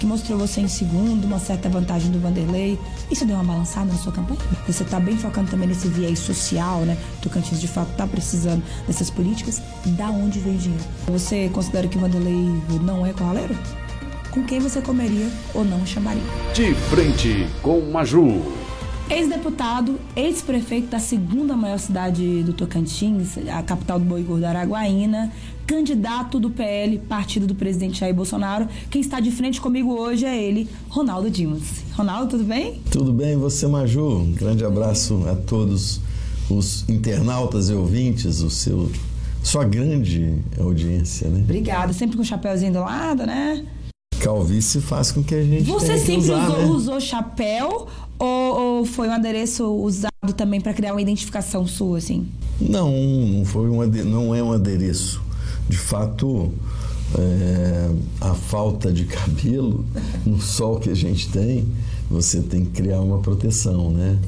que mostrou você em segundo, uma certa vantagem do Vanderlei. Isso deu uma balançada na sua campanha? Você está bem focando também nesse viés social, né? Tocantins de fato está precisando dessas políticas. Da onde vem dinheiro? Você considera que o Vanderlei não é corraleiro? Com quem você comeria ou não chamaria? De frente com Maju. Ex-deputado, ex-prefeito da segunda maior cidade do Tocantins, a capital do boi gordo Araguaína, candidato do PL, partido do presidente Jair Bolsonaro. Quem está de frente comigo hoje é ele, Ronaldo Dimas. Ronaldo, tudo bem? Tudo bem, você, Maju? Um grande abraço a todos os internautas e ouvintes, o seu, sua grande audiência, né? Obrigada, sempre com o chapéuzinho do lado, né? Calvície faz com que a gente Você sempre usar, usou, né? usou chapéu ou, ou, foi um adereço usado também para criar uma identificação sua, assim? Não, não foi um não é um adereço. De fato, é... a falta de cabelo no sol que a gente tem, você tem que criar uma proteção, né?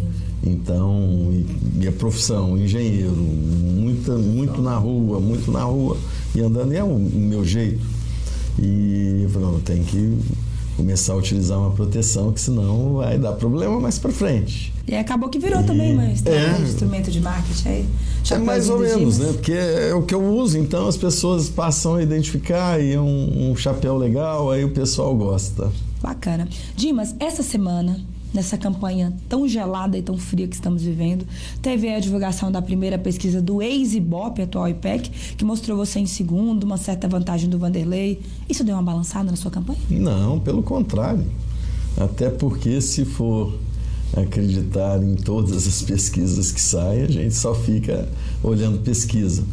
Então, e, e a profissão, engenheiro, muita, muito na rua, muito na rua e andando, é o meu jeito. E eu falei, não, tem que começar a utilizar uma proteção, que senão vai dar problema mais para frente. E acabou que virou e, também uma é, instrumento de marketing aí. É mais ou menos, né? Porque é o que eu uso, então as pessoas passam a identificar e é um, um chapéu legal, aí o pessoal gosta. Bacana. Dimas, essa semana nessa campanha tão gelada e tão fria que estamos vivendo. Teve a divulgação da primeira pesquisa do ex-IBOP, atual IPEC, que mostrou você em segundo, uma certa vantagem do Vanderlei. Isso deu uma balançada na sua campanha? Não, pelo contrário. Até porque se for acreditar em todas as pesquisas que saem, a gente só fica olhando pesquisa.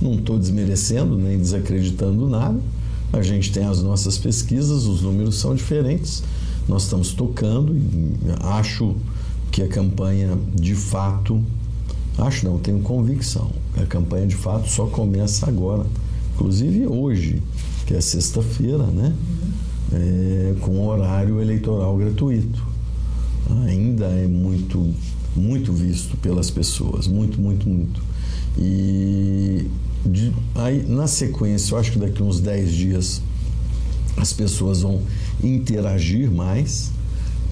Não estou desmerecendo nem desacreditando nada. A gente tem as nossas pesquisas, os números são diferentes nós estamos tocando e acho que a campanha de fato, acho não, tenho convicção, a campanha de fato só começa agora, inclusive hoje, que é sexta-feira, né? É, com horário eleitoral gratuito. Ainda é muito, muito visto pelas pessoas, muito, muito, muito. E de, aí, na sequência, eu acho que daqui uns 10 dias as pessoas vão interagir mais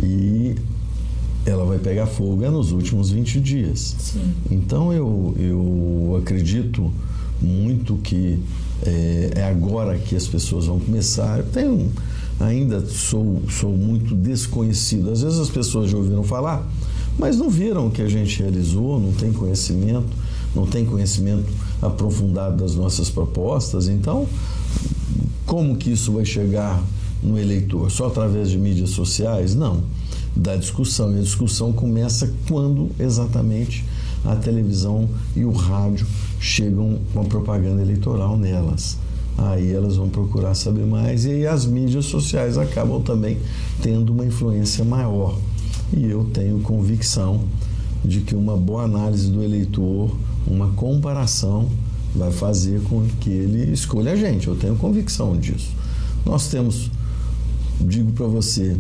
e ela vai pegar fogo é nos últimos 20 dias. Sim. Então eu, eu acredito muito que é, é, agora que as pessoas vão começar. Eu tenho, ainda sou, sou muito desconhecido. Às vezes as pessoas já ouviram falar, mas não viram o que a gente realizou, não tem conhecimento, não tem conhecimento aprofundado das nossas propostas. Então, como que isso vai chegar no eleitor? Só através de mídias sociais? Não. Da discussão. E a discussão começa quando exatamente a televisão e o rádio chegam com a propaganda eleitoral nelas. Aí elas vão procurar saber mais e aí as mídias sociais acabam também tendo uma influência maior. E eu tenho convicção de que uma boa análise do eleitor, uma comparação, vai fazer com que ele escolha a gente. Eu tenho convicção disso. Nós temos digo para você,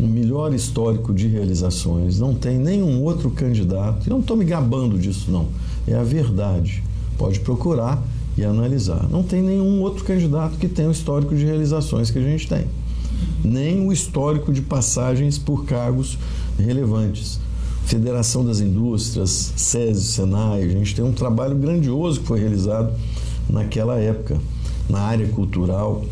o melhor histórico de realizações. Não tem nenhum outro candidato. Eu não estou me gabando disso, não. É a verdade. Pode procurar e analisar. Não tem nenhum outro candidato que tenha o histórico de realizações que a gente tem. Nem o histórico de passagens por cargos relevantes. Federação das Indústrias, SESI, Senai, a gente tem um trabalho grandioso que foi realizado naquela época, na área cultural,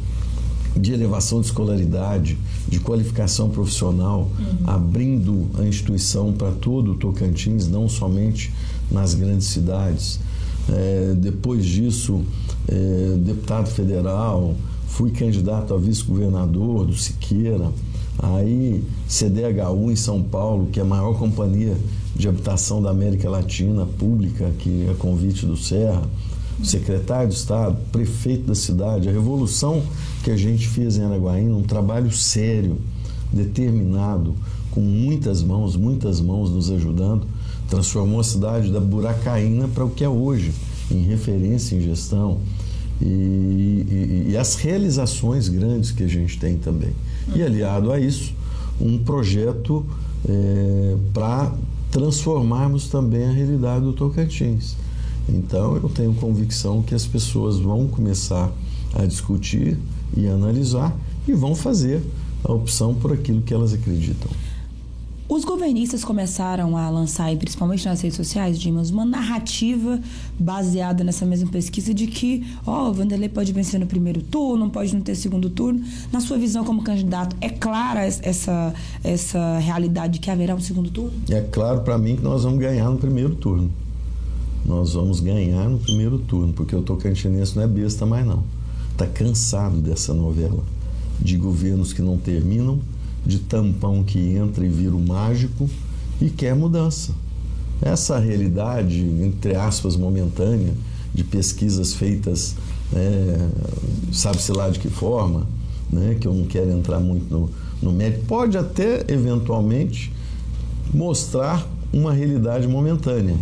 de elevação de escolaridade, de qualificação profissional, uhum. abrindo a instituição para todo o Tocantins, não somente nas grandes cidades. É, depois disso, é, deputado federal, fui candidato a vice-governador do Siqueira, aí CDHU em São Paulo, que é a maior companhia de habitação da América Latina, pública, que é convite do Serra secretário de Estado, prefeito da cidade, a revolução que a gente fez em Araguaína, um trabalho sério, determinado, com muitas mãos, muitas mãos nos ajudando, transformou a cidade da Buracaína para o que é hoje, em referência em gestão. E, e, e as realizações grandes que a gente tem também. E aliado a isso, um projeto é, para transformarmos também a realidade do Tocantins. Então, eu tenho convicção que as pessoas vão começar a discutir e analisar e vão fazer a opção por aquilo que elas acreditam. Os governistas começaram a lançar, principalmente nas redes sociais, Dimas, uma narrativa baseada nessa mesma pesquisa de que, ó, oh, o Vanderlei pode vencer no primeiro turno, pode não ter segundo turno. Na sua visão como candidato, é clara essa, essa realidade de que haverá um segundo turno? É claro para mim que nós vamos ganhar no primeiro turno. Nós vamos ganhar no primeiro turno, porque o tocantinense não é besta mais não. Está cansado dessa novela de governos que não terminam de tampão que entra e vira o mágico e quer mudança. Essa realidade, entre aspas, momentânea, de pesquisas feitas, né, sabe-se lá de que forma, né, que eu não quero entrar muito no, no mérito, pode até, eventualmente, mostrar uma realidade momentânea.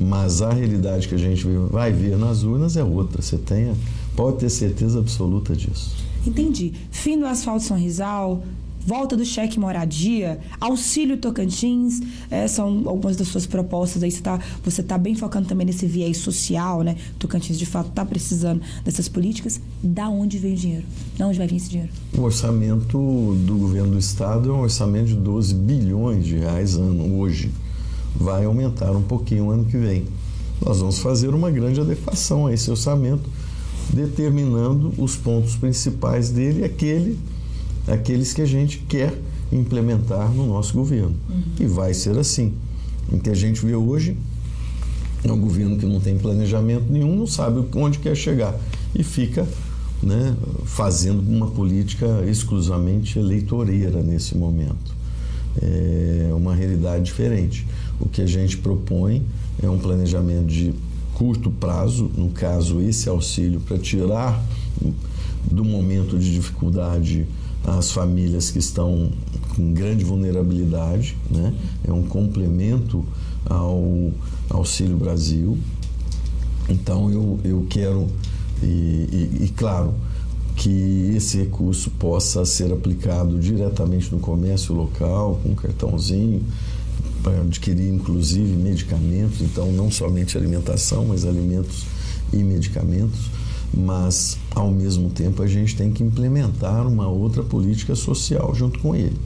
Mas a realidade que a gente vai ver nas urnas é outra. Você tenha, pode ter certeza absoluta disso. Entendi. Fim do asfalto São Rizal, volta do cheque moradia, auxílio Tocantins, é, são algumas das suas propostas aí. Você está você tá bem focando também nesse viés social, né? Tocantins de fato está precisando dessas políticas. Da onde vem o dinheiro? Da onde vai vir esse dinheiro? O orçamento do governo do estado é um orçamento de 12 bilhões de reais ano hoje. Vai aumentar um pouquinho ano que vem. Nós vamos fazer uma grande adequação a esse orçamento, determinando os pontos principais dele, aquele aqueles que a gente quer implementar no nosso governo. Uhum. E vai ser assim. O que a gente vê hoje é um governo que não tem planejamento nenhum, não sabe onde quer chegar e fica né, fazendo uma política exclusivamente eleitoreira nesse momento. É uma realidade diferente. O que a gente propõe é um planejamento de curto prazo, no caso, esse auxílio para tirar do momento de dificuldade as famílias que estão com grande vulnerabilidade, né? é um complemento ao Auxílio Brasil. Então eu, eu quero, e, e, e claro, que esse recurso possa ser aplicado diretamente no comércio local, com um cartãozinho, para adquirir inclusive medicamentos, então não somente alimentação, mas alimentos e medicamentos mas ao mesmo tempo a gente tem que implementar uma outra política social junto com ele.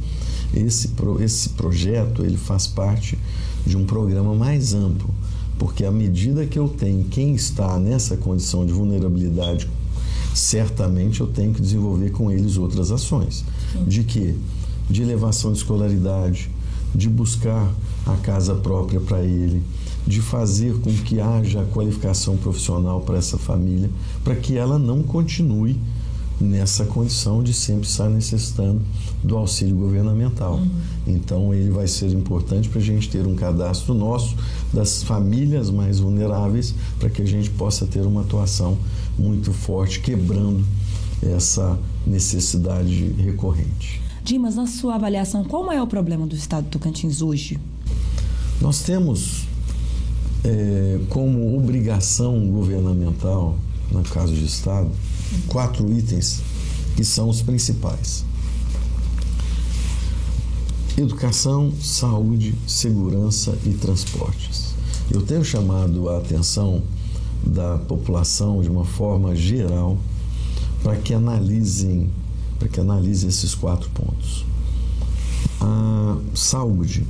Esse, esse projeto ele faz parte de um programa mais amplo, porque à medida que eu tenho quem está nessa condição de vulnerabilidade, certamente eu tenho que desenvolver com eles outras ações. De que? De elevação de escolaridade, de buscar a casa própria para ele, de fazer com que haja qualificação profissional para essa família, para que ela não continue nessa condição de sempre estar necessitando do auxílio governamental. Uhum. Então, ele vai ser importante para a gente ter um cadastro nosso das famílias mais vulneráveis, para que a gente possa ter uma atuação muito forte, quebrando essa necessidade recorrente. Dimas, na sua avaliação, qual é o problema do Estado do Tocantins hoje? Nós temos é, como obrigação governamental, no caso de Estado, quatro itens que são os principais: educação, saúde, segurança e transportes. Eu tenho chamado a atenção da população de uma forma geral para que analisem, para que analisem esses quatro pontos. A saúde.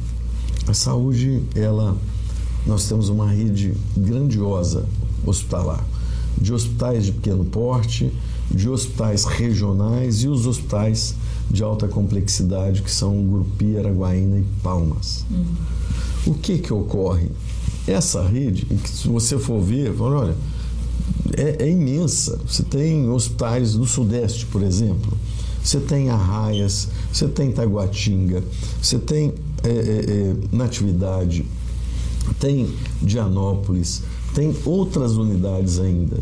A saúde, ela nós temos uma rede grandiosa hospitalar, de hospitais de pequeno porte, de hospitais regionais e os hospitais de alta complexidade, que são Grupi, Araguaína e Palmas. Uhum. O que que ocorre? Essa rede, se você for ver, olha, é, é, imensa. Você tem hospitais do Sudeste, por exemplo. Você tem Arraias, você tem Taguatinga, você tem é, é, é Natividade, tem Dianópolis, tem outras unidades ainda.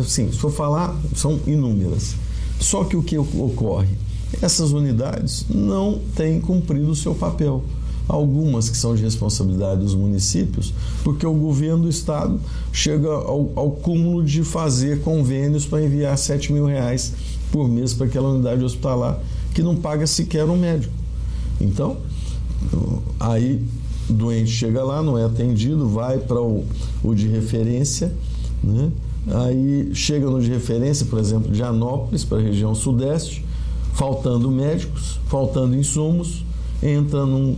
Assim, se for falar, são inúmeras. Só que o que ocorre? Essas unidades não têm cumprido o seu papel. Algumas que são de responsabilidade dos municípios, porque o governo do estado chega ao, ao cúmulo de fazer convênios para enviar 7 mil reais por mês para aquela unidade hospitalar que não paga sequer um médico. Então, aí doente chega lá, não é atendido, vai para o, o, de referência, né? aí chega no de referência, por exemplo, de Anópolis, para a região sudeste, faltando médicos, faltando insumos, entra num,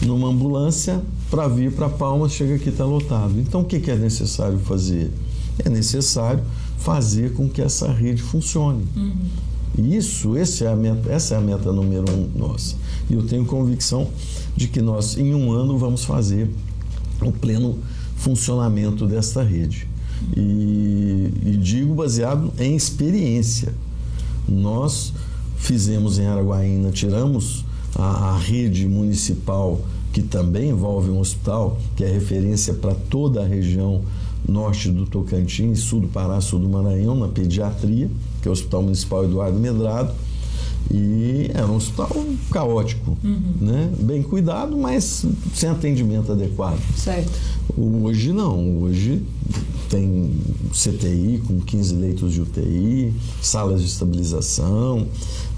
numa ambulância para vir para Palmas, chega aqui está lotado. Então o que, que é necessário fazer? É necessário fazer com que essa rede funcione. Uhum. Isso, esse é a meta, essa é a meta número um nossa. E eu tenho convicção de que nós, em um ano, vamos fazer o pleno funcionamento desta rede. E, e digo baseado em experiência. Nós fizemos em Araguaína, tiramos a, a rede municipal que também envolve um hospital, que é referência para toda a região norte do Tocantins, sul do Pará, sul do Maranhão, na pediatria, que é o Hospital Municipal Eduardo Medrado. E era um hospital caótico, uhum. né? bem cuidado, mas sem atendimento adequado. Certo. Hoje não, hoje tem CTI com 15 leitos de UTI, salas de estabilização,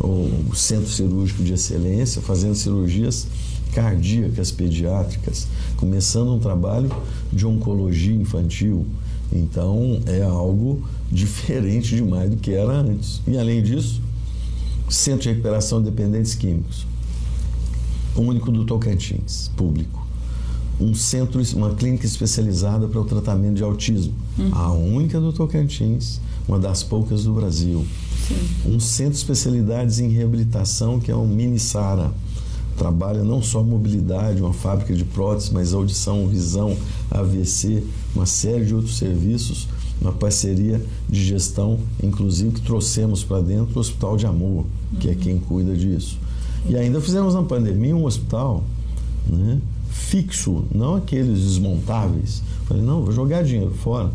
o centro cirúrgico de excelência, fazendo cirurgias cardíacas pediátricas, começando um trabalho de oncologia infantil. Então é algo diferente demais do que era antes. E além disso, Centro de Recuperação de Dependentes Químicos, único do Tocantins, público. Um centro, uma clínica especializada para o tratamento de autismo, uhum. a única do Tocantins, uma das poucas do Brasil. Sim. Um centro de especialidades em reabilitação, que é o Mini Sara trabalha não só mobilidade, uma fábrica de próteses, mas audição, visão, AVC, uma série de outros serviços, uma parceria de gestão, inclusive que trouxemos para dentro o Hospital de Amor, que é quem cuida disso. E ainda fizemos na pandemia um hospital né, fixo, não aqueles desmontáveis. Falei, não, vou jogar dinheiro fora.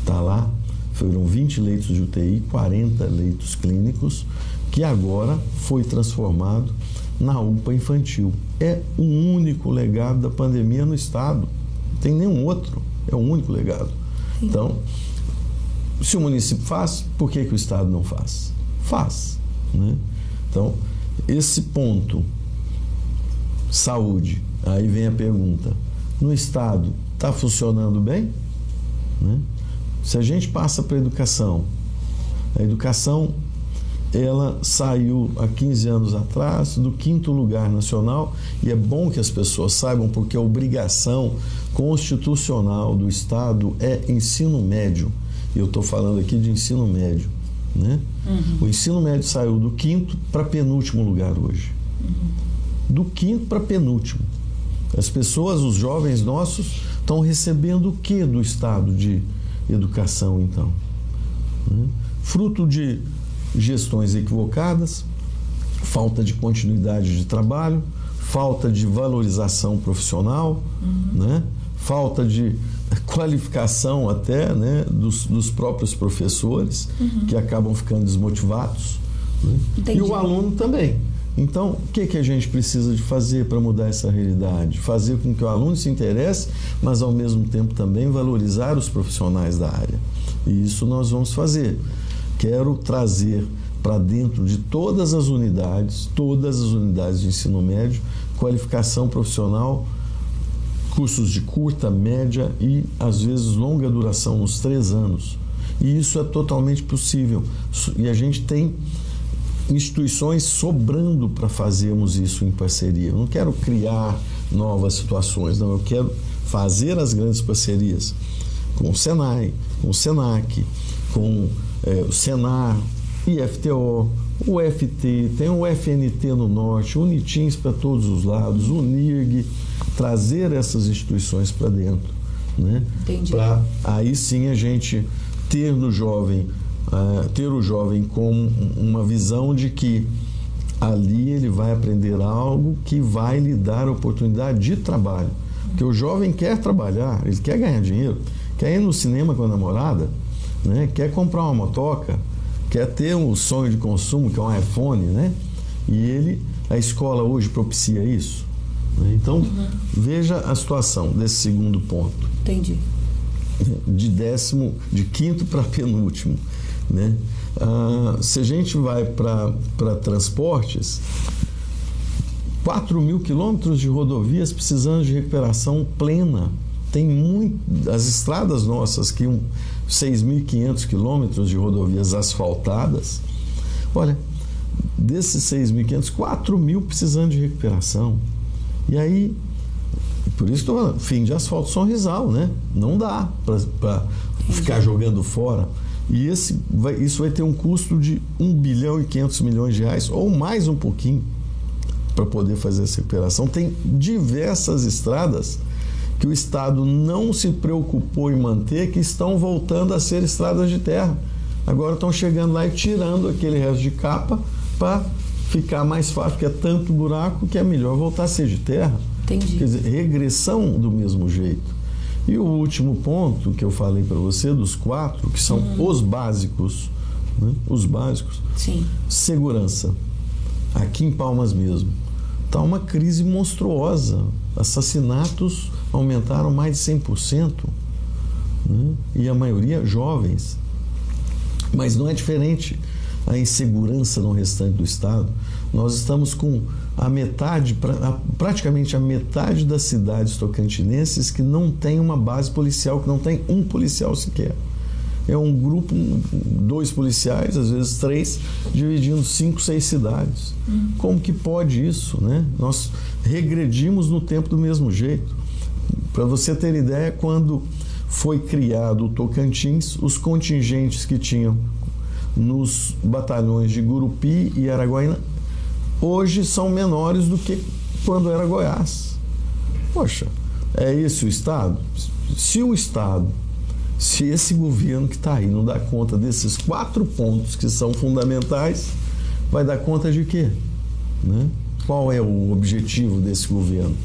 Está lá, foram 20 leitos de UTI, 40 leitos clínicos, que agora foi transformado na UPA infantil. É o único legado da pandemia no Estado. Não tem nenhum outro. É o único legado. Então, se o município faz, por que, que o Estado não faz? Faz. Né? Então, esse ponto, saúde, aí vem a pergunta: no Estado está funcionando bem? Né? Se a gente passa para a educação, a educação ela saiu há 15 anos atrás do quinto lugar nacional e é bom que as pessoas saibam porque a obrigação constitucional do Estado é ensino médio. E eu estou falando aqui de ensino médio. Né? Uhum. O ensino médio saiu do quinto para penúltimo lugar hoje. Uhum. Do quinto para penúltimo. As pessoas, os jovens nossos, estão recebendo o que do Estado de educação, então? Né? Fruto de gestões equivocadas, falta de continuidade de trabalho, falta de valorização profissional, uhum. né? falta de qualificação até né? dos, dos próprios professores, uhum. que acabam ficando desmotivados. Né? E o aluno também. Então, o que, que a gente precisa de fazer para mudar essa realidade? Fazer com que o aluno se interesse, mas ao mesmo tempo também valorizar os profissionais da área. E isso nós vamos fazer quero trazer para dentro de todas as unidades, todas as unidades de ensino médio, qualificação profissional, cursos de curta, média e às vezes longa duração, nos três anos. E isso é totalmente possível. E a gente tem instituições sobrando para fazermos isso em parceria. Eu não quero criar novas situações, não. Eu quero fazer as grandes parcerias com o Senai, com o Senac, com é, o Senar, IFTO, o FT, tem o FNT no norte, Unitins para todos os lados, o NIRG, trazer essas instituições para dentro. Né? Para aí sim a gente ter no jovem, uh, ter o jovem com uma visão de que ali ele vai aprender algo que vai lhe dar oportunidade de trabalho. Porque o jovem quer trabalhar, ele quer ganhar dinheiro, quer ir no cinema com a namorada, né? quer comprar uma motoca, quer ter um sonho de consumo, que é um iPhone, né? E ele, a escola hoje propicia isso. Né? Então, uhum. veja a situação desse segundo ponto. Entendi. De décimo, de quinto para penúltimo. Né? Ah, se a gente vai para transportes, 4 mil quilômetros de rodovias precisando de recuperação plena. Tem muito, as estradas nossas que um, 6.500 quilômetros de rodovias asfaltadas. Olha, desses 6.500, 4 mil precisando de recuperação. E aí, por isso estou fim de asfalto sorrisal, né? Não dá para ficar jogando fora. E esse vai, isso vai ter um custo de 1 bilhão e 500 milhões de reais, ou mais um pouquinho, para poder fazer essa recuperação. Tem diversas estradas que o Estado não se preocupou em manter, que estão voltando a ser estradas de terra. Agora estão chegando lá e tirando aquele resto de capa para ficar mais fácil, porque é tanto buraco que é melhor voltar a ser de terra. Entendi. Quer dizer, regressão do mesmo jeito. E o último ponto que eu falei para você, dos quatro, que são uhum. os básicos, né? os básicos, Sim. segurança. Aqui em Palmas mesmo. Está uma crise monstruosa. Assassinatos aumentaram mais de 100%. Né? E a maioria jovens. Mas não é diferente a insegurança no restante do estado. Nós estamos com a metade, praticamente a metade das cidades tocantinenses que não tem uma base policial, que não tem um policial sequer. É um grupo, dois policiais, às vezes três, dividindo cinco, seis cidades. Uhum. Como que pode isso, né? Nós regredimos no tempo do mesmo jeito. Para você ter ideia, quando foi criado o Tocantins, os contingentes que tinham nos batalhões de Gurupi e Araguaína hoje são menores do que quando era Goiás. Poxa, é esse o Estado? Se o Estado, se esse governo que está aí não dá conta desses quatro pontos que são fundamentais, vai dar conta de quê? Né? Qual é o objetivo desse governo?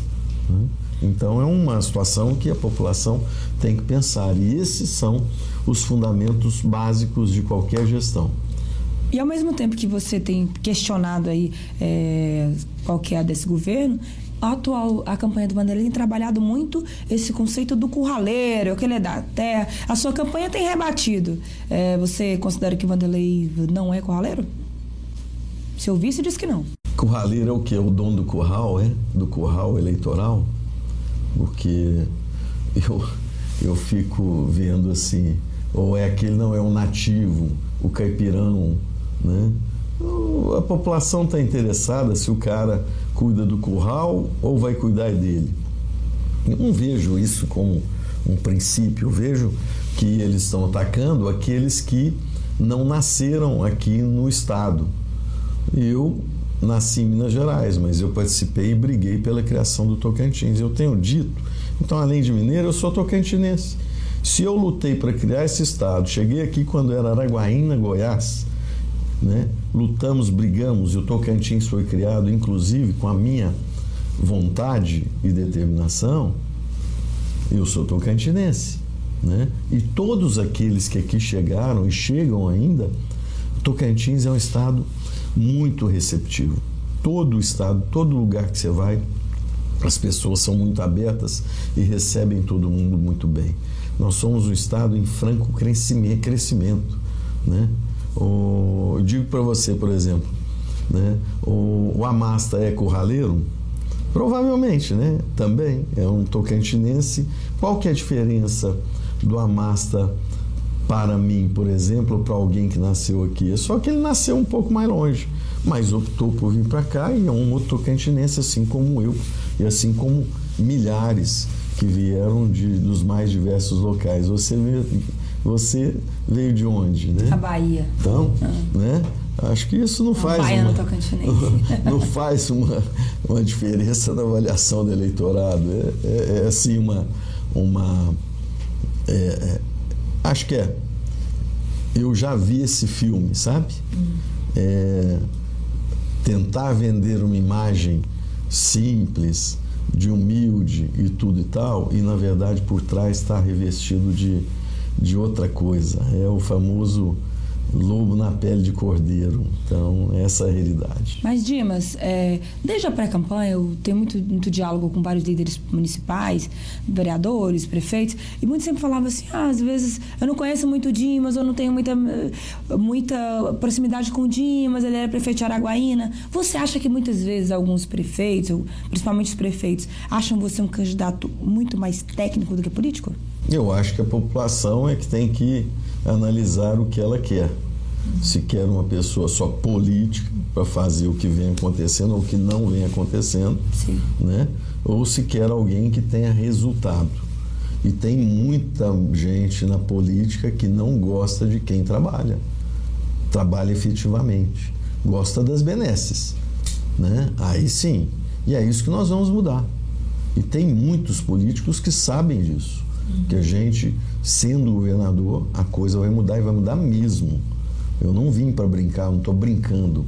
Né? Então é uma situação que a população tem que pensar. E esses são os fundamentos básicos de qualquer gestão. E ao mesmo tempo que você tem questionado aí é, qual que é desse governo, a atual a campanha do Vanderlei tem trabalhado muito esse conceito do curraleiro, que ele é da terra. A sua campanha tem rebatido. É, você considera que o Vanderlei não é curraleiro? Se eu vi, você diz que não. Curraleiro é o que? O dono do curral, é? Do curral eleitoral? Porque eu, eu fico vendo assim, ou é aquele não é um nativo, o caipirão, né? A população está interessada se o cara cuida do curral ou vai cuidar dele. Eu não vejo isso como um princípio, eu vejo que eles estão atacando aqueles que não nasceram aqui no estado. Eu nasci em Minas Gerais, mas eu participei e briguei pela criação do Tocantins. Eu tenho dito, então além de mineiro, eu sou tocantinense. Se eu lutei para criar esse estado, cheguei aqui quando era Araguaína, Goiás, né? Lutamos, brigamos e o Tocantins foi criado, inclusive, com a minha vontade e determinação. Eu sou tocantinense. Né? E todos aqueles que aqui chegaram e chegam ainda, Tocantins é um estado muito receptivo. Todo estado, todo lugar que você vai, as pessoas são muito abertas e recebem todo mundo muito bem. Nós somos um estado em franco crescimento, né? O, digo para você, por exemplo, né? o, o Amasta é curraleiro? Provavelmente, né? Também é um tocantinense. Qual que é a diferença do Amasta para mim, por exemplo, para alguém que nasceu aqui? É só que ele nasceu um pouco mais longe, mas optou por vir para cá e é um outro tocantinense, assim como eu, e assim como milhares que vieram de, dos mais diversos locais. Você você veio de onde, né? A Bahia. Então, ah. né? Acho que isso não faz Baiano uma, tocantinense. não faz uma, uma diferença na avaliação do eleitorado. É, é, é assim uma uma é, é, acho que é. Eu já vi esse filme, sabe? Hum. É, tentar vender uma imagem simples, de humilde e tudo e tal, e na verdade por trás está revestido de de outra coisa. É o famoso lobo na pele de cordeiro. Então, essa é a realidade. Mas, Dimas, é, desde a pré-campanha, eu tenho muito, muito diálogo com vários líderes municipais, vereadores, prefeitos, e muitos sempre falavam assim: ah, às vezes eu não conheço muito o Dimas, eu não tenho muita, muita proximidade com o Dimas, ele era prefeito de Araguaína. Você acha que muitas vezes alguns prefeitos, principalmente os prefeitos, acham você um candidato muito mais técnico do que político? Eu acho que a população é que tem que analisar o que ela quer. Se quer uma pessoa só política para fazer o que vem acontecendo ou o que não vem acontecendo, Sim. né? Ou se quer alguém que tenha resultado. E tem muita gente na política que não gosta de quem trabalha, trabalha efetivamente, gosta das benesses, né? Aí sim. E é isso que nós vamos mudar. E tem muitos políticos que sabem disso, que a gente sendo governador, a coisa vai mudar e vai mudar mesmo. Eu não vim para brincar, não estou brincando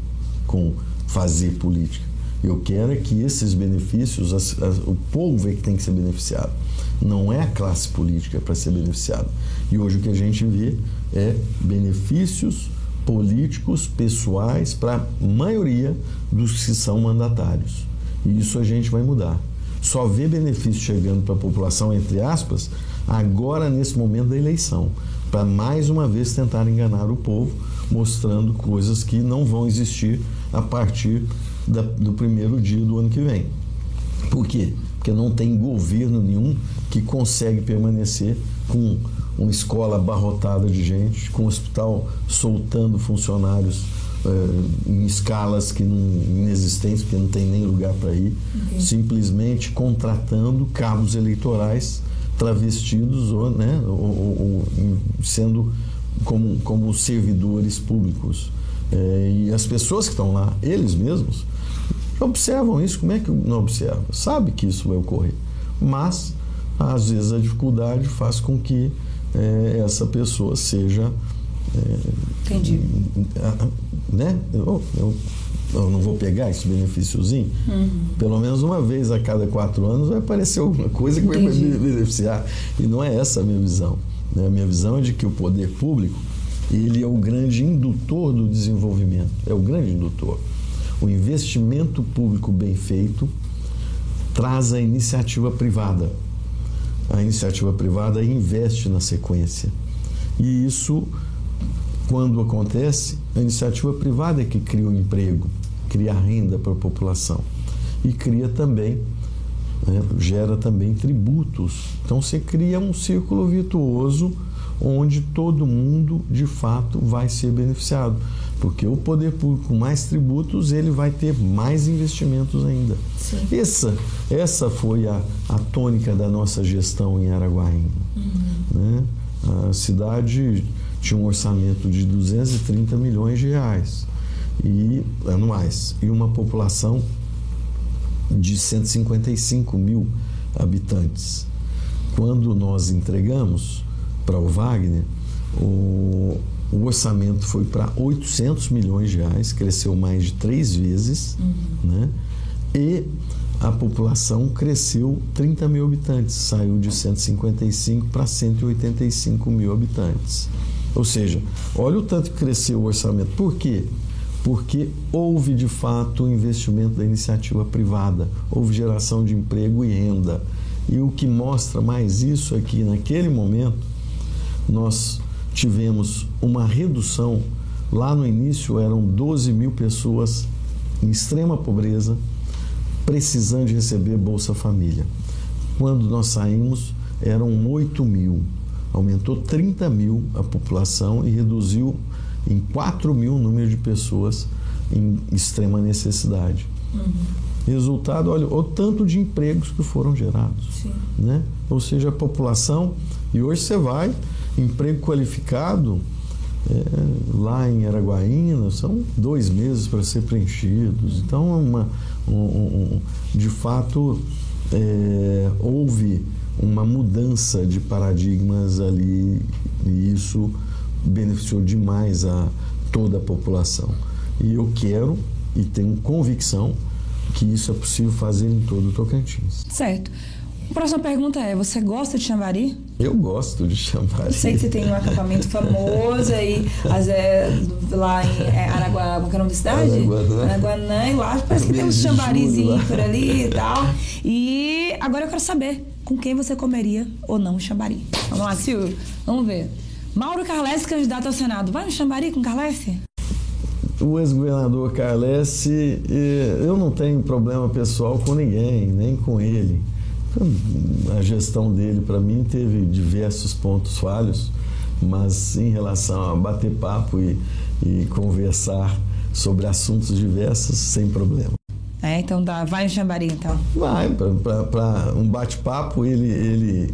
com fazer política. Eu quero é que esses benefícios, as, as, o povo é que tem que ser beneficiado. Não é a classe política para ser beneficiada. E hoje o que a gente vê é benefícios políticos, pessoais, para a maioria dos que são mandatários. E isso a gente vai mudar. Só vê benefício chegando para a população, entre aspas, agora nesse momento da eleição, para mais uma vez tentar enganar o povo, mostrando coisas que não vão existir a partir da, do primeiro dia do ano que vem. Por quê? Porque não tem governo nenhum que consegue permanecer com uma escola abarrotada de gente, com um hospital soltando funcionários eh, em escalas que não, inexistentes, porque não tem nem lugar para ir, okay. simplesmente contratando cabos eleitorais travestidos ou, né, ou, ou, ou sendo como, como servidores públicos. É, e as pessoas que estão lá, eles mesmos, observam isso. Como é que não observa? Sabe que isso vai ocorrer. Mas, às vezes, a dificuldade faz com que é, essa pessoa seja. É, Entendi. Né? Eu, eu, eu, não vou pegar esse benefíciozinho. Uhum. Pelo menos uma vez a cada quatro anos vai aparecer alguma coisa que Entendi. vai me beneficiar. E não é essa a minha visão. Né? A minha visão é de que o poder público ele é o grande indutor do desenvolvimento, é o grande indutor. O investimento público bem feito traz a iniciativa privada. A iniciativa privada investe na sequência. E isso, quando acontece, a iniciativa privada é que cria o um emprego, cria renda para a população e cria também né, gera também tributos. Então você cria um círculo virtuoso onde todo mundo de fato vai ser beneficiado, porque o poder público com mais tributos ele vai ter mais investimentos ainda. Sim. Essa, essa foi a, a tônica da nossa gestão em Araguaína. Uhum. Né? A cidade tinha um orçamento de 230 milhões de reais e anuais e uma população de 155 mil habitantes. Quando nós entregamos para o Wagner, o, o orçamento foi para 800 milhões de reais, cresceu mais de três vezes, uhum. né? e a população cresceu 30 mil habitantes, saiu de 155 para 185 mil habitantes. Ou seja, olha o tanto que cresceu o orçamento. Por quê? porque houve de fato o investimento da iniciativa privada, houve geração de emprego e renda. E o que mostra mais isso é que, naquele momento, nós tivemos uma redução. Lá no início eram 12 mil pessoas em extrema pobreza, precisando de receber Bolsa Família. Quando nós saímos, eram 8 mil. Aumentou 30 mil a população e reduziu em 4 mil número de pessoas em extrema necessidade. Uhum. Resultado, olha, o tanto de empregos que foram gerados. Sim. Né? Ou seja, a população, e hoje você vai, emprego qualificado, é, lá em Araguaína, são dois meses para ser preenchidos. Então, é uma, um, um, de fato, é, houve uma mudança de paradigmas ali e isso beneficiou demais a toda a população. E eu quero e tenho convicção que isso é possível fazer em todo o Tocantins. Certo. A próxima pergunta é: você gosta de Xambari? Eu gosto de Xambari. Sei que você tem um acampamento famoso aí, é, lá em é, Araguá, como é o nome da cidade? Araguanã. Araguanã, e lá parece que tem um chambarizinho por ali e tal. E agora eu quero saber com quem você comeria ou não Xambari. Vamos lá, Silvio, vamos ver. Mauro Carlesse, candidato ao Senado. Vai no Xambari com Carlesse? O ex-governador Carlesse, eu não tenho problema pessoal com ninguém, nem com ele. A gestão dele, para mim, teve diversos pontos falhos, mas em relação a bater papo e, e conversar sobre assuntos diversos sem problema. É, então dá, vai em Xambari então. Vai, para um bate-papo ele, ele,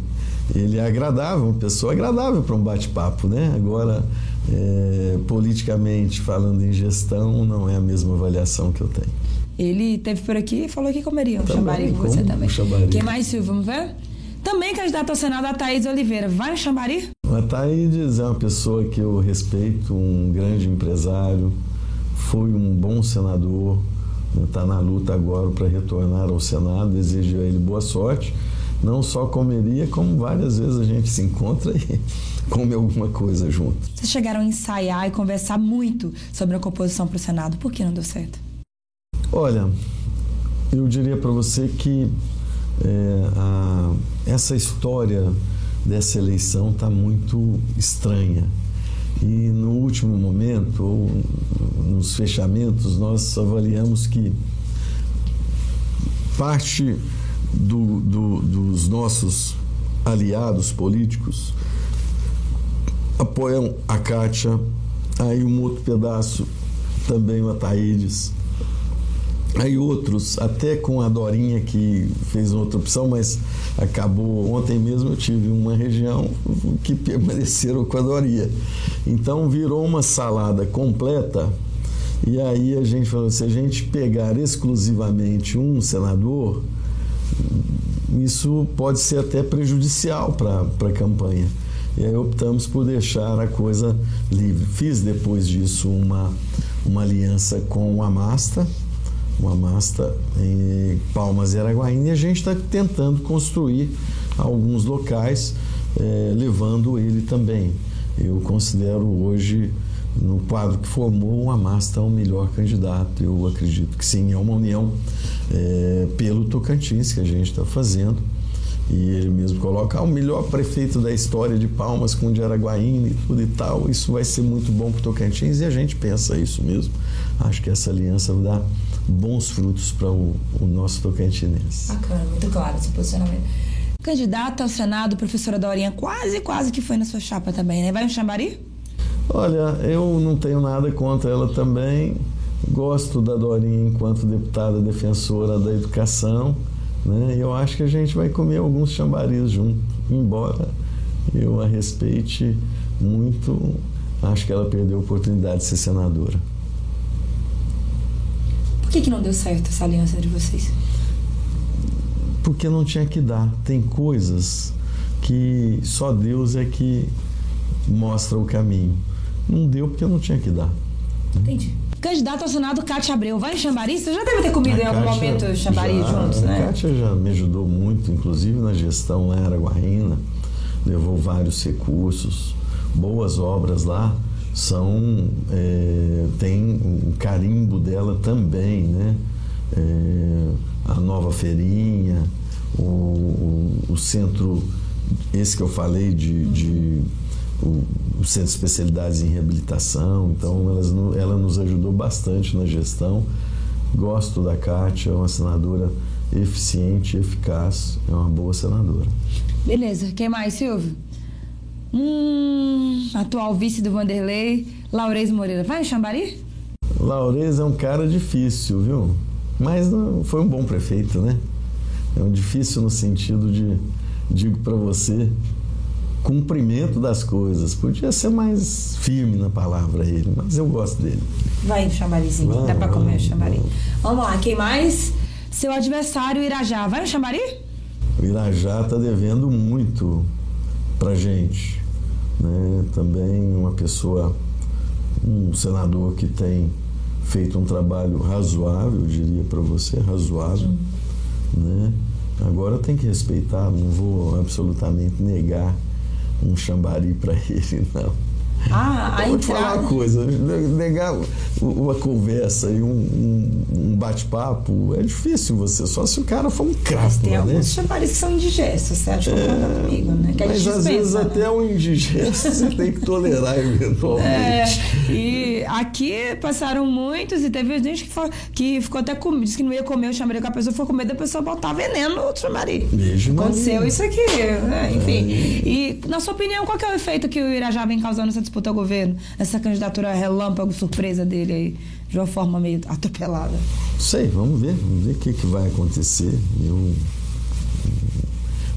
ele é agradável, uma pessoa agradável para um bate-papo, né? Agora, é, politicamente falando em gestão, não é a mesma avaliação que eu tenho. Ele teve por aqui e falou que comeria um também, com você também. Um Quem mais, Silvio? Vamos ver? Também candidato ao Senado, a Thaís Oliveira. Vai no Xambari? A Thaís é uma pessoa que eu respeito, um grande empresário, foi um bom senador, está na luta agora para retornar ao Senado, desejo a ele boa sorte. Não só comeria, como várias vezes a gente se encontra e come alguma coisa junto. Vocês chegaram a ensaiar e conversar muito sobre a composição para o Senado. Por que não deu certo? Olha, eu diria para você que é, a, essa história dessa eleição está muito estranha. E no último momento, ou nos fechamentos, nós avaliamos que parte do, do, dos nossos aliados políticos apoiam a Kátia, aí um outro pedaço também o Ataídes, Aí outros, até com a Dorinha que fez outra opção, mas acabou. Ontem mesmo eu tive uma região que permaneceram com a Dorinha. Então virou uma salada completa. E aí a gente falou: se a gente pegar exclusivamente um senador, isso pode ser até prejudicial para a campanha. E aí optamos por deixar a coisa livre. Fiz depois disso uma, uma aliança com o Amasta uma masta em Palmas e Araguaína, e a gente está tentando construir alguns locais, é, levando ele também. Eu considero hoje, no quadro que formou, o Amasta o melhor candidato. Eu acredito que sim, é uma união é, pelo Tocantins que a gente está fazendo. E ele mesmo coloca ah, o melhor prefeito da história de Palmas com o de Araguaína e tudo e tal. Isso vai ser muito bom para o Tocantins e a gente pensa isso mesmo. Acho que essa aliança vai dar bons frutos para o, o, nosso tocantinense. Bacana, muito claro esse posicionamento. Candidata ao Senado, professora Dorinha, quase, quase que foi na sua chapa também, né? Vai no Xambari? Olha, eu não tenho nada contra ela também. Gosto da Dorinha enquanto deputada defensora da educação. Né? Eu acho que a gente vai comer alguns chambaris junto, embora eu a respeite muito, acho que ela perdeu a oportunidade de ser senadora que, que não deu certo essa aliança de vocês? Porque não tinha que dar. Tem coisas que só Deus é que mostra o caminho. Não deu porque não tinha que dar. Entendi. Candidato ao Senado, Cátia Abreu, vai em Xambari? Você já deve ter comido a em algum momento Xambari já, juntos, né? A Cátia já me ajudou muito, inclusive na gestão lá em Araguaína. Levou vários recursos, boas obras lá são é, tem um carimbo dela também, né? É, a nova feirinha, o, o, o, centro, esse que eu falei de, de o, centro de especialidades em reabilitação, então elas, ela nos ajudou bastante na gestão. Gosto da Kátia, é uma senadora eficiente, eficaz, é uma boa senadora. Beleza, quem mais, Silvio? Hum, atual vice do Vanderlei, Laurez Moreira. Vai em Xambari? Laurez é um cara difícil, viu? Mas não, foi um bom prefeito, né? É um difícil no sentido de, digo para você, cumprimento das coisas. Podia ser mais firme na palavra ele, mas eu gosto dele. Vai em Xambarizinho, vai, dá para comer o Xambari. Vamos. vamos lá, quem mais? Seu adversário, Irajá. Vai no Xambari? O Irajá tá devendo muito pra gente né? também uma pessoa, um senador que tem feito um trabalho razoável, eu diria para você, razoável. Né? Agora tem que respeitar, não vou absolutamente negar um chambari para ele, não. Ah, a te falar uma coisa, negar uma conversa e um, um, um bate-papo é difícil você, só se o cara for um craque. Tem né? alguns chamares que são indigestos, você acha que é, comigo, né? Que mas às vezes né? até o indigesto você tem que tolerar eventualmente. É, e aqui passaram muitos e teve gente que, foi, que ficou até com. disse que não ia comer o chamari com a pessoa, foi comer da pessoa botar veneno no chamari. Beijo, Aconteceu isso aqui, né? enfim. E, na sua opinião, qual é o efeito que o Irajá vem causando nessa disputa ao governo? Essa candidatura relâmpago, surpresa dele aí, de uma forma meio atropelada. Sei, vamos ver, vamos ver o que, que vai acontecer. Eu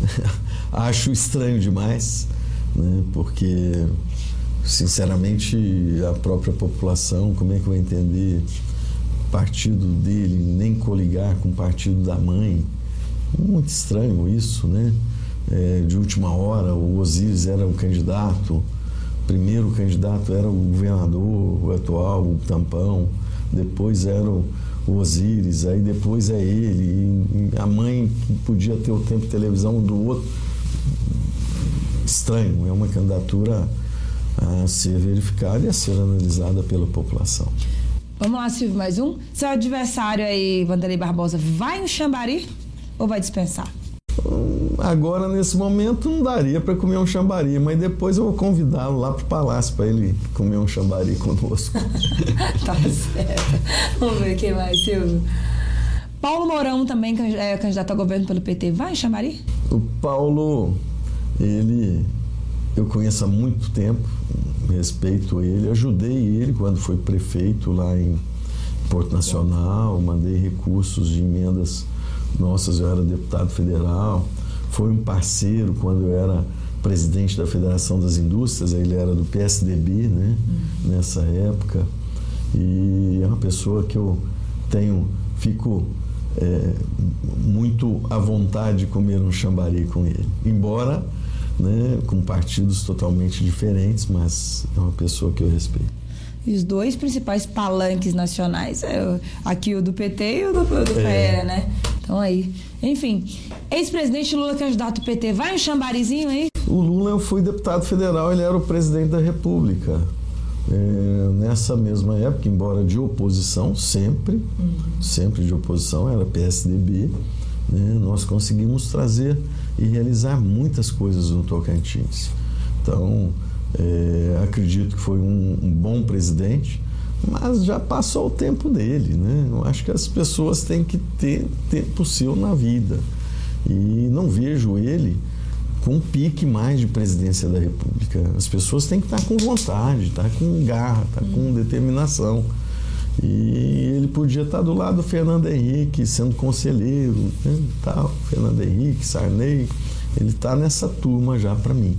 acho estranho demais, né? porque, sinceramente, a própria população, como é que vai entender o partido dele nem coligar com o partido da mãe? Muito estranho isso, né? É, de última hora, o Osiris era o candidato, o primeiro candidato era o governador, o atual, o Tampão, depois era o o Osiris, aí depois é ele, a mãe que podia ter o tempo de televisão do outro. Estranho, é uma candidatura a ser verificada e a ser analisada pela população. Vamos lá, Silvio, mais um. Seu adversário aí, Vanderlei Barbosa, vai no Xambari ou vai dispensar? Agora, nesse momento, não daria para comer um chambari, mas depois eu vou convidá-lo lá para o palácio para ele comer um chambari conosco. tá certo. Vamos ver quem mais, Silvio. Paulo Mourão também é candidato a governo pelo PT. Vai em Xambari? O Paulo, ele eu conheço há muito tempo, respeito ele, ajudei ele quando foi prefeito lá em Porto Nacional, mandei recursos de emendas nossas, eu era deputado federal, foi um parceiro quando eu era presidente da Federação das Indústrias, ele era do PSDB, né, nessa época, e é uma pessoa que eu tenho, fico é, muito à vontade de comer um chambari com ele, embora né, com partidos totalmente diferentes, mas é uma pessoa que eu respeito. Os dois principais palanques nacionais, é aqui o do PT e o do, do PL, é. né? Então aí. Enfim, ex-presidente Lula candidato PT, vai um chambarizinho aí? O Lula eu fui deputado federal, ele era o presidente da República. É, nessa mesma época, embora de oposição, sempre, uhum. sempre de oposição, era PSDB, né, nós conseguimos trazer e realizar muitas coisas no Tocantins. Então, é, acredito que foi um, um, bom presidente, mas já passou o tempo dele. Né? Eu acho que as pessoas têm que ter tempo seu na vida. E não vejo ele com um pique mais de presidência da República. As pessoas têm que estar com vontade, estar com garra, estar com determinação. E ele podia estar do lado do Fernando Henrique, sendo conselheiro, né, tal, Fernando Henrique, Sarney, ele está nessa turma já para mim.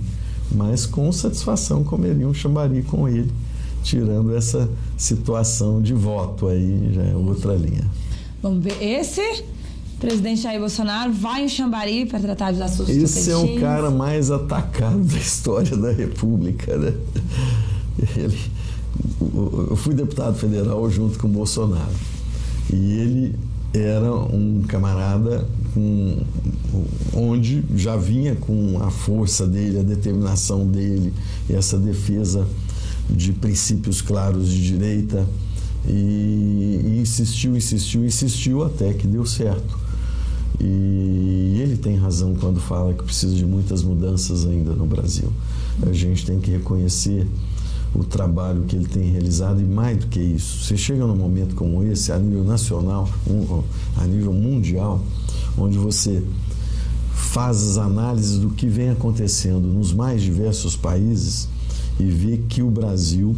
Mas com satisfação comeria um chambari com ele, tirando essa situação de voto aí, já é outra linha. Vamos ver, esse presidente Jair Bolsonaro vai em Xambari para tratar dos assuntos Esse é o cara mais atacado da história da República, né? Ele eu fui deputado federal junto com o Bolsonaro. E ele era um camarada com, onde já vinha com a força dele, a determinação dele, essa defesa de princípios claros de direita. E, e insistiu, insistiu, insistiu até que deu certo. E ele tem razão quando fala que precisa de muitas mudanças ainda no Brasil. A gente tem que reconhecer o trabalho que ele tem realizado e mais do que isso, você chega num momento como esse, a nível nacional, a nível mundial, onde você faz as análises do que vem acontecendo nos mais diversos países e vê que o Brasil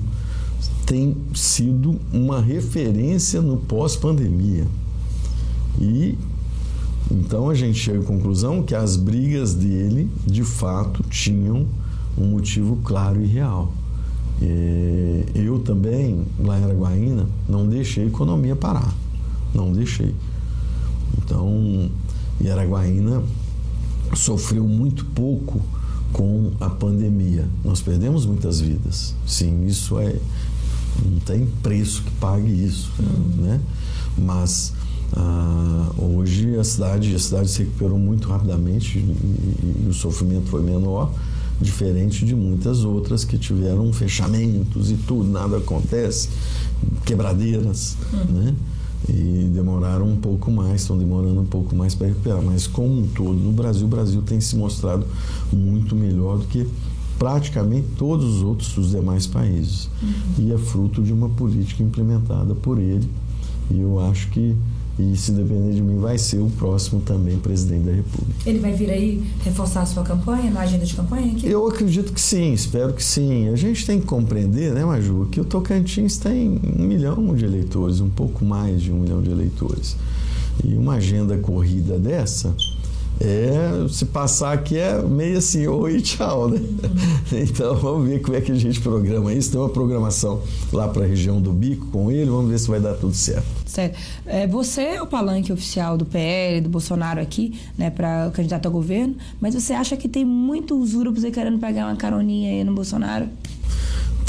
tem sido uma referência no pós-pandemia. E então a gente chega à conclusão que as brigas dele, de fato, tinham um motivo claro e real. É, eu também, lá em Araguaína, não deixei a economia parar. Não deixei. Então, e Araguaína sofreu muito pouco com a pandemia. Nós perdemos muitas vidas. Sim, isso é. Não tem preço que pague isso. Uhum. Né? Mas ah, hoje a cidade, a cidade se recuperou muito rapidamente e, e, e o sofrimento foi menor diferente de muitas outras que tiveram fechamentos e tudo, nada acontece, quebradeiras, uhum. né? E demoraram um pouco mais, estão demorando um pouco mais para recuperar. Mas como um todo, no Brasil, o Brasil tem se mostrado muito melhor do que praticamente todos os outros os demais países. Uhum. E é fruto de uma política implementada por ele. E eu acho que e se depender de mim, vai ser o próximo também presidente da República. Ele vai vir aí reforçar a sua campanha, na agenda de campanha? Aqui? Eu acredito que sim, espero que sim. A gente tem que compreender, né, Maju, que o Tocantins tem um milhão de eleitores, um pouco mais de um milhão de eleitores. E uma agenda corrida dessa, é, se passar aqui é meio assim, oi tchau, né? Uhum. Então vamos ver como é que a gente programa isso. Tem uma programação lá para a região do Bico com ele, vamos ver se vai dar tudo certo. Certo. É, você é o palanque oficial do PL, do Bolsonaro aqui, né, para candidato ao governo, mas você acha que tem muitos grupos aí querendo pegar uma caroninha aí no Bolsonaro?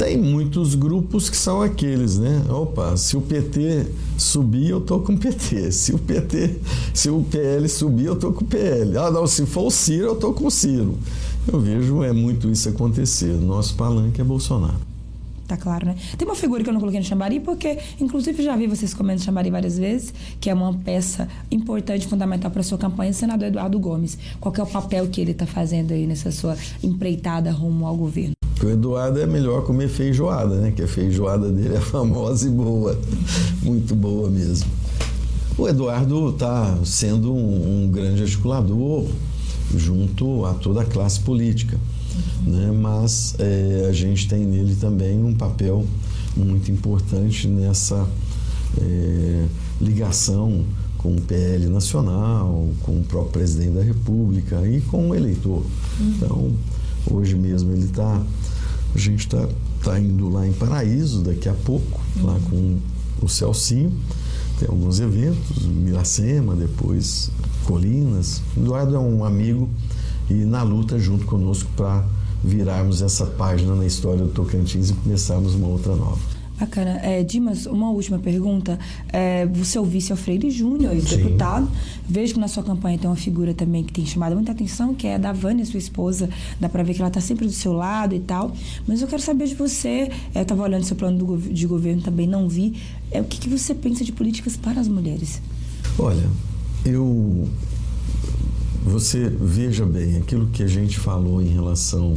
Tem muitos grupos que são aqueles, né? Opa, se o PT subir, eu tô com o PT. Se o PT, se o PL subir, eu tô com o PL. Ah, não, se for o Ciro, eu tô com o Ciro. Eu vejo é muito isso acontecer. Nosso palanque é Bolsonaro. Tá claro, né? Tem uma figura que eu não coloquei no Chambari, porque, inclusive, já vi vocês comentando Chambari várias vezes, que é uma peça importante, fundamental para sua campanha, o senador Eduardo Gomes. Qual é o papel que ele está fazendo aí nessa sua empreitada rumo ao governo? O Eduardo é melhor comer feijoada, né? Que a feijoada dele é famosa e boa, muito boa mesmo. O Eduardo está sendo um, um, grande articulador junto a toda a classe política, né? Mas é, a gente tem nele também um papel muito importante nessa é, ligação com o PL nacional, com o próprio presidente da República e com o eleitor. Então, hoje mesmo ele está a gente está tá indo lá em Paraíso daqui a pouco, uhum. lá com o Celcinho. Tem alguns eventos, Miracema, depois Colinas. Eduardo é um amigo e na luta junto conosco para virarmos essa página na história do Tocantins e começarmos uma outra nova. Bacana. É, Dimas, uma última pergunta. É, você é o vice Alfredo Júnior, deputado. Vejo que na sua campanha tem uma figura também que tem chamado muita atenção, que é a da Vânia, sua esposa. Dá para ver que ela está sempre do seu lado e tal. Mas eu quero saber de você. É, eu estava olhando seu plano do, de governo, também não vi. É, o que, que você pensa de políticas para as mulheres? Olha, eu. Você veja bem, aquilo que a gente falou em relação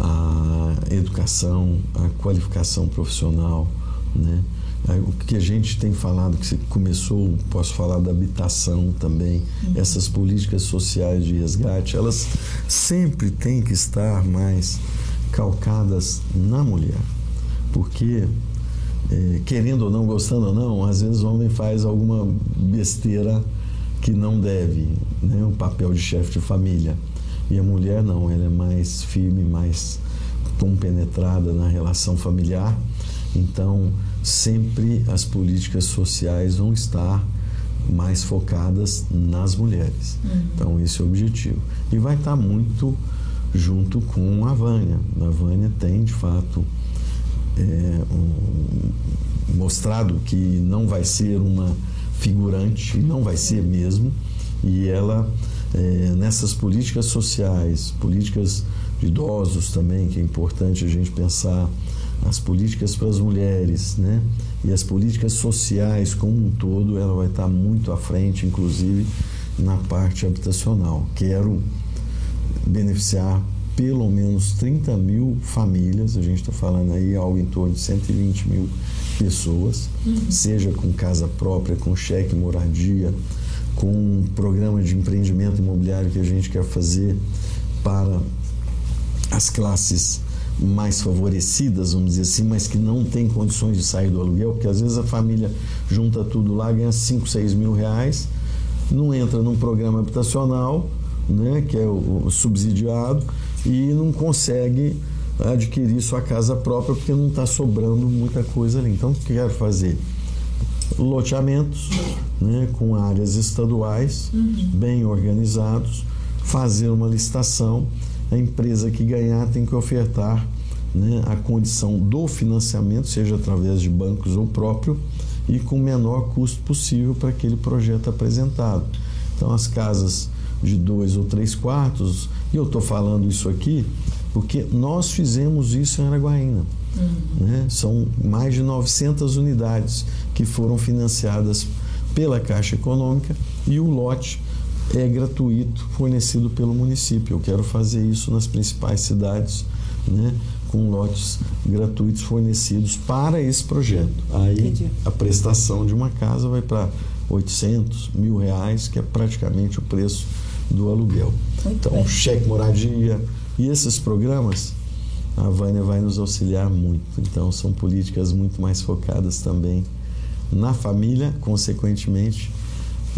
a educação, a qualificação profissional, né? O que a gente tem falado, que começou, posso falar da habitação também, uhum. essas políticas sociais de resgate, elas sempre têm que estar mais calcadas na mulher. Porque, é, querendo ou não, gostando ou não, às vezes o homem faz alguma besteira que não deve, né? o papel de chefe de família. E a mulher não, ela é mais firme, mais compenetrada na relação familiar. Então, sempre as políticas sociais vão estar mais focadas nas mulheres. Uhum. Então, esse é o objetivo. E vai estar muito junto com a Vânia. A Vânia tem, de fato, é, um, mostrado que não vai ser uma figurante, não vai ser mesmo, e ela é, nessas políticas sociais, políticas de idosos também, que é importante a gente pensar as políticas para as mulheres, né? E as políticas sociais como um todo, ela vai estar muito à frente, inclusive na parte habitacional. Quero beneficiar pelo menos 30 mil famílias, a gente está falando aí algo em torno de 120 mil pessoas, uhum. seja com casa própria, com cheque moradia, com um programa de empreendimento imobiliário que a gente quer fazer para as classes mais favorecidas, vamos dizer assim, mas que não têm condições de sair do aluguel, porque às vezes a família junta tudo lá, ganha 5, 6 mil reais, não entra num programa habitacional, né, que é o, o subsidiado, e não consegue adquirir sua casa própria porque não está sobrando muita coisa ali. Então, o que quero fazer? Loteamentos né, com áreas estaduais uhum. bem organizados, fazer uma licitação. A empresa que ganhar tem que ofertar né, a condição do financiamento, seja através de bancos ou próprio, e com o menor custo possível para aquele projeto apresentado. Então, as casas de dois ou três quartos, e eu estou falando isso aqui porque nós fizemos isso em Araguaína. Uhum. Né? São mais de 900 unidades que foram financiadas pela Caixa Econômica e o lote é gratuito, fornecido pelo município. Eu quero fazer isso nas principais cidades né, com lotes gratuitos fornecidos para esse projeto. Aí Entendi. a prestação de uma casa vai para 800 mil reais, que é praticamente o preço do aluguel. Muito então, bem. cheque moradia e esses programas, a Vânia vai nos auxiliar muito. Então, são políticas muito mais focadas também na família, consequentemente,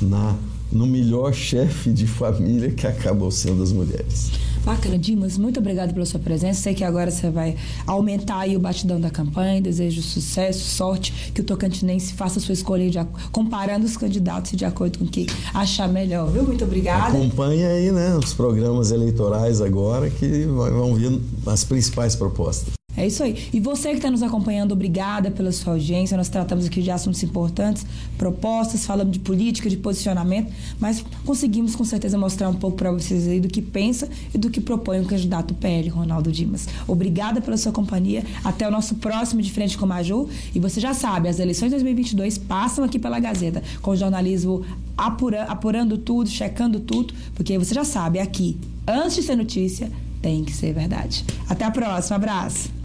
na no melhor chefe de família que acabam sendo as mulheres. Bacana, Dimas, muito obrigado pela sua presença. Sei que agora você vai aumentar o batidão da campanha. Desejo sucesso, sorte, que o tocantinense faça a sua escolha de, comparando os candidatos de acordo com o que achar melhor, viu? Muito obrigada. Acompanhe aí, né, os programas eleitorais agora que vão vir as principais propostas. É isso aí. E você que está nos acompanhando, obrigada pela sua audiência. Nós tratamos aqui de assuntos importantes, propostas, falamos de política, de posicionamento, mas conseguimos com certeza mostrar um pouco para vocês aí do que pensa e do que propõe o candidato PL, Ronaldo Dimas. Obrigada pela sua companhia. Até o nosso próximo de frente com a Maju. E você já sabe, as eleições 2022 passam aqui pela Gazeta, com o jornalismo apura- apurando tudo, checando tudo, porque você já sabe, aqui, antes de ser notícia, tem que ser verdade. Até a próxima. Abraço.